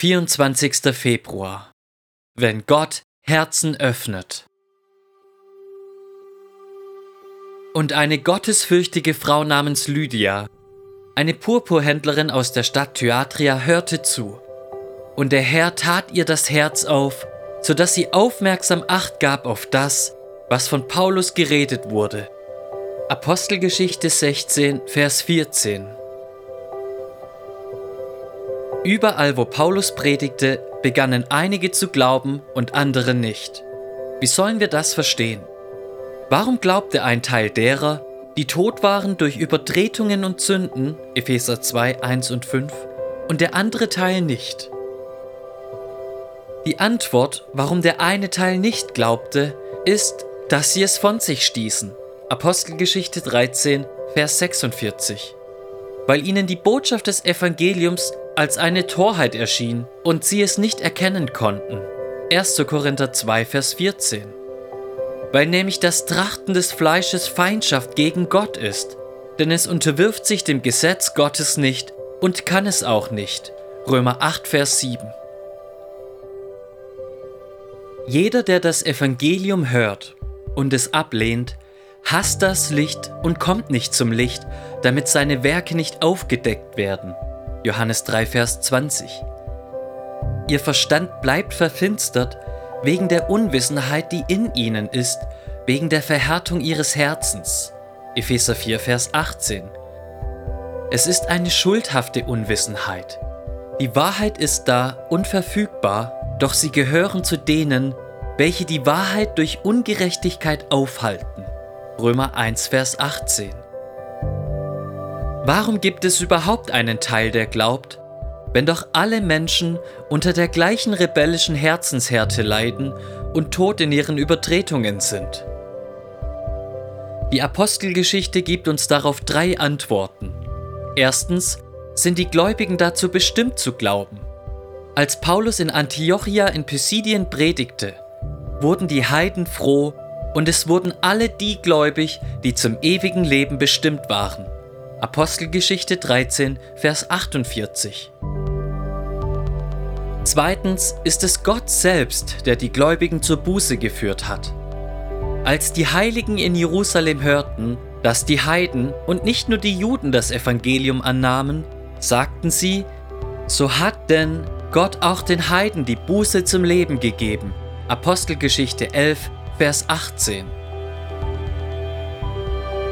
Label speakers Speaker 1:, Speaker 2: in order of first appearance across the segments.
Speaker 1: 24. Februar. Wenn Gott Herzen öffnet. Und eine gottesfürchtige Frau namens Lydia, eine Purpurhändlerin aus der Stadt Thyatria, hörte zu. Und der Herr tat ihr das Herz auf, so dass sie aufmerksam Acht gab auf das, was von Paulus geredet wurde. Apostelgeschichte 16, Vers 14. Überall, wo Paulus predigte, begannen einige zu glauben und andere nicht. Wie sollen wir das verstehen? Warum glaubte ein Teil derer, die tot waren durch Übertretungen und Sünden, Epheser 2, 1 und 5, und der andere Teil nicht? Die Antwort, warum der eine Teil nicht glaubte, ist, dass sie es von sich stießen. Apostelgeschichte 13, Vers 46. Weil ihnen die Botschaft des Evangeliums als eine Torheit erschien und sie es nicht erkennen konnten. 1. Korinther 2, Vers 14. Weil nämlich das Trachten des Fleisches Feindschaft gegen Gott ist, denn es unterwirft sich dem Gesetz Gottes nicht und kann es auch nicht. Römer 8, Vers 7. Jeder, der das Evangelium hört und es ablehnt, hasst das Licht und kommt nicht zum Licht, damit seine Werke nicht aufgedeckt werden. Johannes 3, Vers 20. Ihr Verstand bleibt verfinstert wegen der Unwissenheit, die in ihnen ist, wegen der Verhärtung ihres Herzens. Epheser 4, Vers 18. Es ist eine schuldhafte Unwissenheit. Die Wahrheit ist da unverfügbar, doch sie gehören zu denen, welche die Wahrheit durch Ungerechtigkeit aufhalten. Römer 1, Vers 18. Warum gibt es überhaupt einen Teil, der glaubt, wenn doch alle Menschen unter der gleichen rebellischen Herzenshärte leiden und tot in ihren Übertretungen sind? Die Apostelgeschichte gibt uns darauf drei Antworten. Erstens sind die Gläubigen dazu bestimmt zu glauben. Als Paulus in Antiochia in Pisidien predigte, wurden die Heiden froh und es wurden alle die gläubig, die zum ewigen Leben bestimmt waren. Apostelgeschichte 13, Vers 48. Zweitens ist es Gott selbst, der die Gläubigen zur Buße geführt hat. Als die Heiligen in Jerusalem hörten, dass die Heiden und nicht nur die Juden das Evangelium annahmen, sagten sie, so hat denn Gott auch den Heiden die Buße zum Leben gegeben. Apostelgeschichte 11, Vers 18.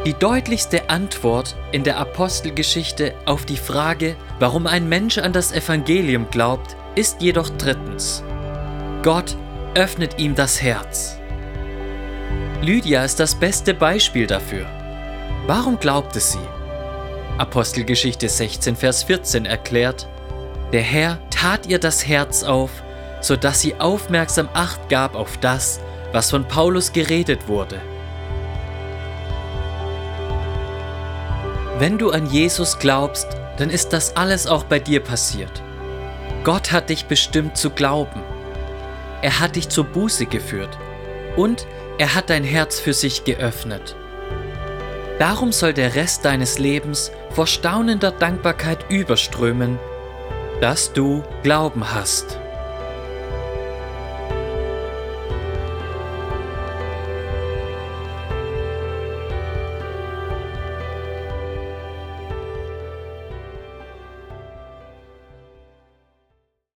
Speaker 1: Die deutlichste Antwort in der Apostelgeschichte auf die Frage, warum ein Mensch an das Evangelium glaubt, ist jedoch drittens. Gott öffnet ihm das Herz. Lydia ist das beste Beispiel dafür. Warum glaubte sie? Apostelgeschichte 16, Vers 14 erklärt, der Herr tat ihr das Herz auf, so dass sie aufmerksam Acht gab auf das, was von Paulus geredet wurde. Wenn du an Jesus glaubst, dann ist das alles auch bei dir passiert. Gott hat dich bestimmt zu glauben. Er hat dich zur Buße geführt und er hat dein Herz für sich geöffnet. Darum soll der Rest deines Lebens vor staunender Dankbarkeit überströmen, dass du Glauben hast.